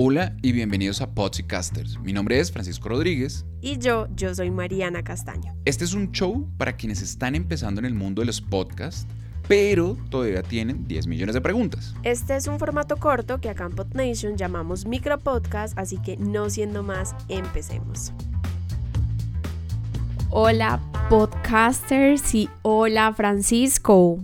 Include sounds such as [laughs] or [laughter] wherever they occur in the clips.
Hola y bienvenidos a Podcasters. Mi nombre es Francisco Rodríguez. Y yo, yo soy Mariana Castaño. Este es un show para quienes están empezando en el mundo de los podcasts, pero todavía tienen 10 millones de preguntas. Este es un formato corto que acá en PodNation llamamos micropodcast, así que no siendo más, empecemos. Hola podcasters y hola Francisco.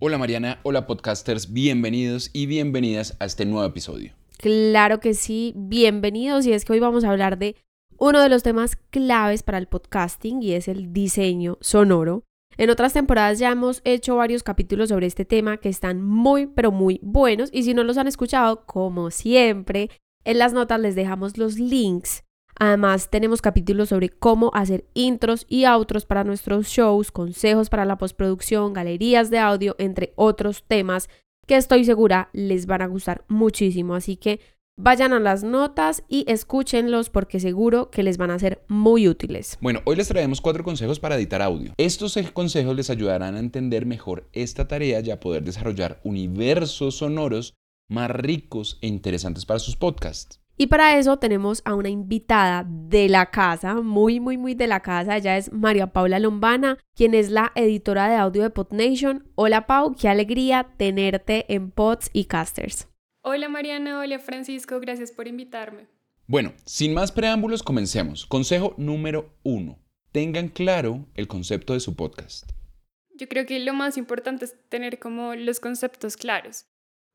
Hola Mariana, hola podcasters, bienvenidos y bienvenidas a este nuevo episodio. Claro que sí, bienvenidos y es que hoy vamos a hablar de uno de los temas claves para el podcasting y es el diseño sonoro. En otras temporadas ya hemos hecho varios capítulos sobre este tema que están muy pero muy buenos y si no los han escuchado, como siempre, en las notas les dejamos los links. Además tenemos capítulos sobre cómo hacer intros y outros para nuestros shows, consejos para la postproducción, galerías de audio, entre otros temas que estoy segura les van a gustar muchísimo. Así que vayan a las notas y escúchenlos porque seguro que les van a ser muy útiles. Bueno, hoy les traemos cuatro consejos para editar audio. Estos consejos les ayudarán a entender mejor esta tarea y a poder desarrollar universos sonoros más ricos e interesantes para sus podcasts. Y para eso tenemos a una invitada de la casa, muy, muy, muy de la casa. Ella es María Paula Lombana, quien es la editora de audio de PodNation. Hola Pau, qué alegría tenerte en Pods y Casters. Hola Mariana, hola Francisco, gracias por invitarme. Bueno, sin más preámbulos, comencemos. Consejo número uno. Tengan claro el concepto de su podcast. Yo creo que lo más importante es tener como los conceptos claros.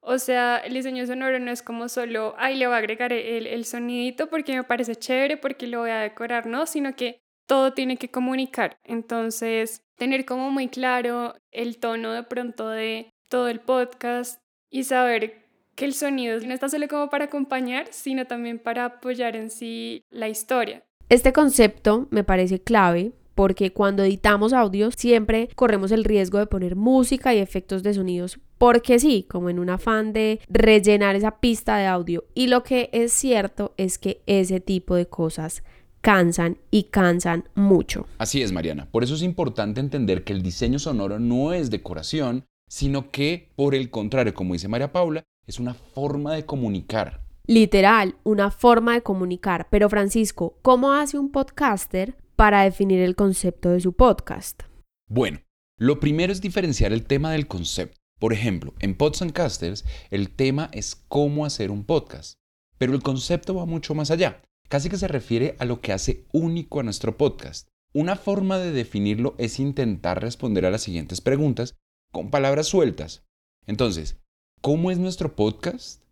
O sea, el diseño sonoro no es como solo, ay, le voy a agregar el, el sonidito porque me parece chévere, porque lo voy a decorar, no, sino que todo tiene que comunicar. Entonces, tener como muy claro el tono de pronto de todo el podcast y saber que el sonido no está solo como para acompañar, sino también para apoyar en sí la historia. Este concepto me parece clave porque cuando editamos audios siempre corremos el riesgo de poner música y efectos de sonidos porque sí, como en un afán de rellenar esa pista de audio. Y lo que es cierto es que ese tipo de cosas cansan y cansan mucho. Así es, Mariana. Por eso es importante entender que el diseño sonoro no es decoración, sino que, por el contrario, como dice María Paula, es una forma de comunicar. Literal, una forma de comunicar. Pero Francisco, ¿cómo hace un podcaster para definir el concepto de su podcast? Bueno, lo primero es diferenciar el tema del concepto. Por ejemplo, en Pods and Casters el tema es cómo hacer un podcast, pero el concepto va mucho más allá. Casi que se refiere a lo que hace único a nuestro podcast. Una forma de definirlo es intentar responder a las siguientes preguntas con palabras sueltas. Entonces, ¿cómo es nuestro podcast?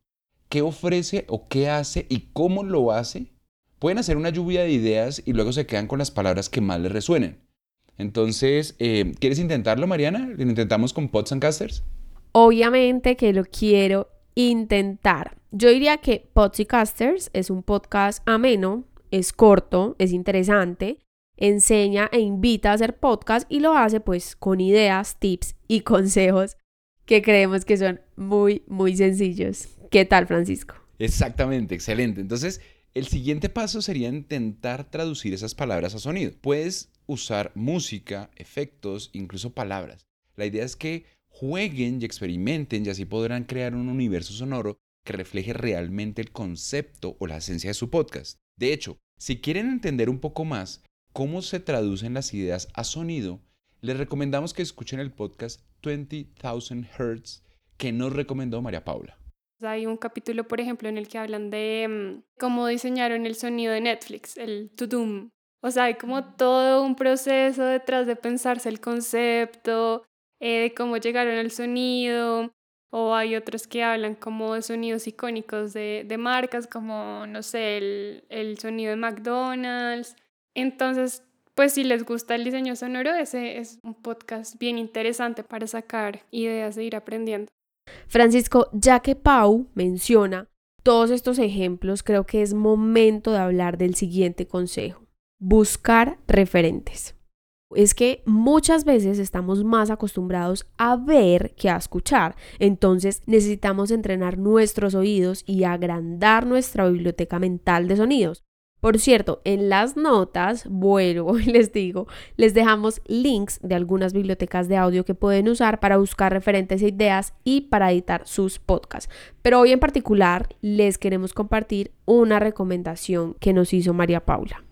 ¿Qué ofrece o qué hace y cómo lo hace? pueden hacer una lluvia de ideas y luego se quedan con las palabras que más les resuenen. Entonces, eh, ¿quieres intentarlo, Mariana? ¿Lo intentamos con Pods and Casters? Obviamente que lo quiero intentar. Yo diría que Pods y Casters es un podcast ameno, es corto, es interesante, enseña e invita a hacer podcast y lo hace pues con ideas, tips y [laughs] consejos que creemos que son muy, muy sencillos. ¿Qué tal, Francisco? Exactamente, excelente. Entonces, el siguiente paso sería intentar traducir esas palabras a sonido. Puedes usar música, efectos, incluso palabras. La idea es que jueguen y experimenten y así podrán crear un universo sonoro que refleje realmente el concepto o la esencia de su podcast. De hecho, si quieren entender un poco más cómo se traducen las ideas a sonido, les recomendamos que escuchen el podcast 20,000 Hertz que nos recomendó María Paula. Hay un capítulo, por ejemplo, en el que hablan de mm, cómo diseñaron el sonido de Netflix, el to-doom. O sea, hay como todo un proceso detrás de pensarse el concepto, eh, de cómo llegaron al sonido. O hay otros que hablan como de sonidos icónicos de, de marcas, como, no sé, el, el sonido de McDonald's. Entonces, pues si les gusta el diseño sonoro, ese es un podcast bien interesante para sacar ideas de ir aprendiendo. Francisco, ya que Pau menciona todos estos ejemplos, creo que es momento de hablar del siguiente consejo. Buscar referentes. Es que muchas veces estamos más acostumbrados a ver que a escuchar, entonces necesitamos entrenar nuestros oídos y agrandar nuestra biblioteca mental de sonidos. Por cierto, en las notas, vuelvo [laughs] y les digo, les dejamos links de algunas bibliotecas de audio que pueden usar para buscar referentes e ideas y para editar sus podcasts. Pero hoy en particular les queremos compartir una recomendación que nos hizo María Paula.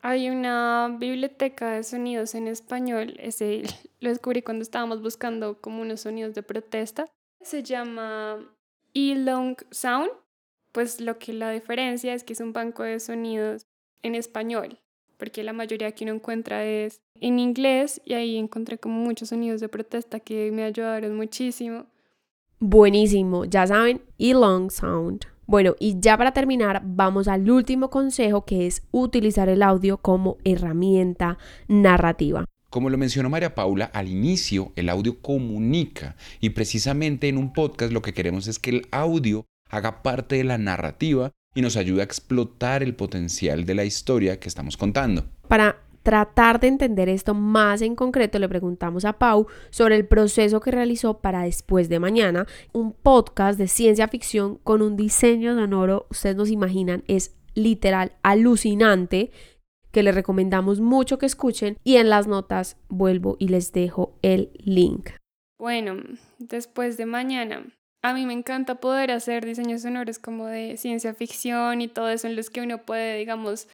Hay una biblioteca de sonidos en español, ese [laughs] lo descubrí cuando estábamos buscando como unos sonidos de protesta. Se llama E-Long Sound pues lo que la diferencia es que es un banco de sonidos en español, porque la mayoría que uno encuentra es en inglés y ahí encontré como muchos sonidos de protesta que me ayudaron muchísimo. Buenísimo, ya saben, y long sound. Bueno, y ya para terminar, vamos al último consejo que es utilizar el audio como herramienta narrativa. Como lo mencionó María Paula, al inicio el audio comunica y precisamente en un podcast lo que queremos es que el audio haga parte de la narrativa y nos ayude a explotar el potencial de la historia que estamos contando. Para tratar de entender esto más en concreto, le preguntamos a Pau sobre el proceso que realizó para Después de Mañana, un podcast de ciencia ficción con un diseño sonoro, ustedes nos imaginan, es literal alucinante, que le recomendamos mucho que escuchen y en las notas vuelvo y les dejo el link. Bueno, después de mañana a mí me encanta poder hacer diseños sonoros como de ciencia ficción y todo eso en los que uno puede, digamos,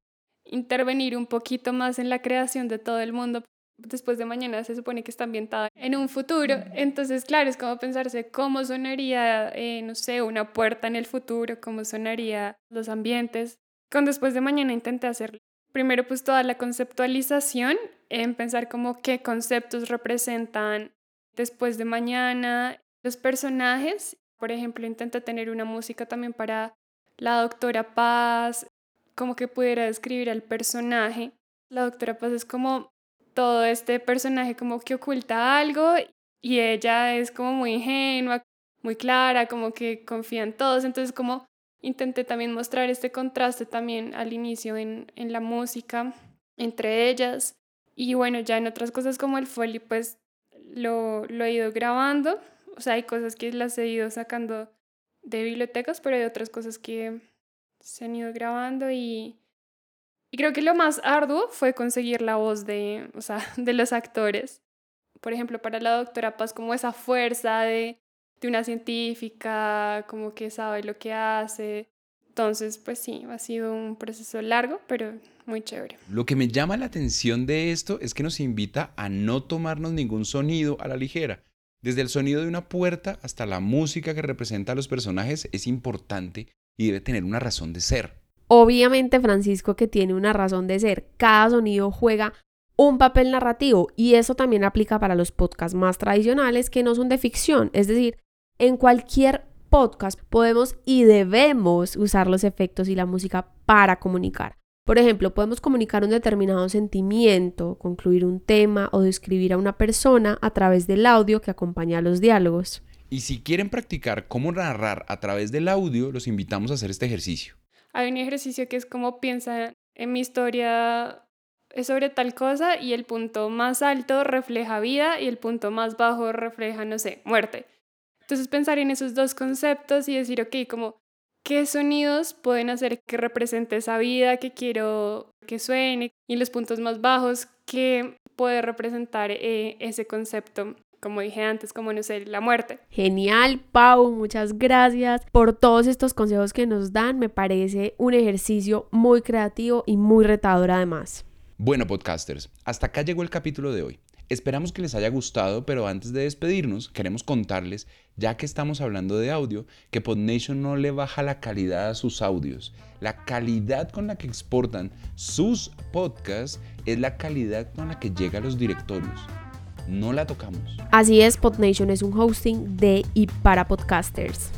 intervenir un poquito más en la creación de todo el mundo. Después de mañana se supone que está ambientada en un futuro. Entonces, claro, es como pensarse cómo sonaría, eh, no sé, una puerta en el futuro, cómo sonaría los ambientes. Con después de mañana intenté hacer primero pues toda la conceptualización, en pensar como qué conceptos representan después de mañana, los personajes por ejemplo, intenta tener una música también para la doctora Paz, como que pudiera describir al personaje. La doctora Paz es como todo este personaje como que oculta algo y ella es como muy ingenua, muy clara, como que confía en todos. Entonces como intenté también mostrar este contraste también al inicio en, en la música entre ellas. Y bueno, ya en otras cosas como el folio, pues lo, lo he ido grabando o sea, hay cosas que las he ido sacando de bibliotecas, pero hay otras cosas que se han ido grabando y, y creo que lo más arduo fue conseguir la voz de, o sea, [laughs] de los actores. Por ejemplo, para la doctora Paz, como esa fuerza de, de una científica, como que sabe lo que hace. Entonces, pues sí, ha sido un proceso largo, pero muy chévere. Lo que me llama la atención de esto es que nos invita a no tomarnos ningún sonido a la ligera desde el sonido de una puerta hasta la música que representa a los personajes es importante y debe tener una razón de ser. Obviamente Francisco que tiene una razón de ser. Cada sonido juega un papel narrativo y eso también aplica para los podcasts más tradicionales que no son de ficción. Es decir, en cualquier podcast podemos y debemos usar los efectos y la música para comunicar. Por ejemplo, podemos comunicar un determinado sentimiento, concluir un tema o describir a una persona a través del audio que acompaña a los diálogos. Y si quieren practicar cómo narrar a través del audio, los invitamos a hacer este ejercicio. Hay un ejercicio que es como piensa en mi historia es sobre tal cosa y el punto más alto refleja vida y el punto más bajo refleja, no sé, muerte. Entonces pensar en esos dos conceptos y decir, ok, como qué sonidos pueden hacer que represente esa vida que quiero que suene y los puntos más bajos que puede representar eh, ese concepto como dije antes, como no sé, la muerte. Genial, Pau, muchas gracias por todos estos consejos que nos dan. Me parece un ejercicio muy creativo y muy retador además. Bueno, podcasters, hasta acá llegó el capítulo de hoy. Esperamos que les haya gustado, pero antes de despedirnos, queremos contarles, ya que estamos hablando de audio, que PodNation no le baja la calidad a sus audios. La calidad con la que exportan sus podcasts es la calidad con la que llega a los directorios. No la tocamos. Así es, PodNation es un hosting de y para podcasters.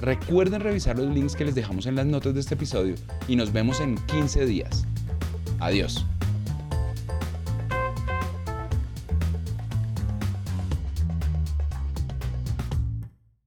Recuerden revisar los links que les dejamos en las notas de este episodio y nos vemos en 15 días. Adiós.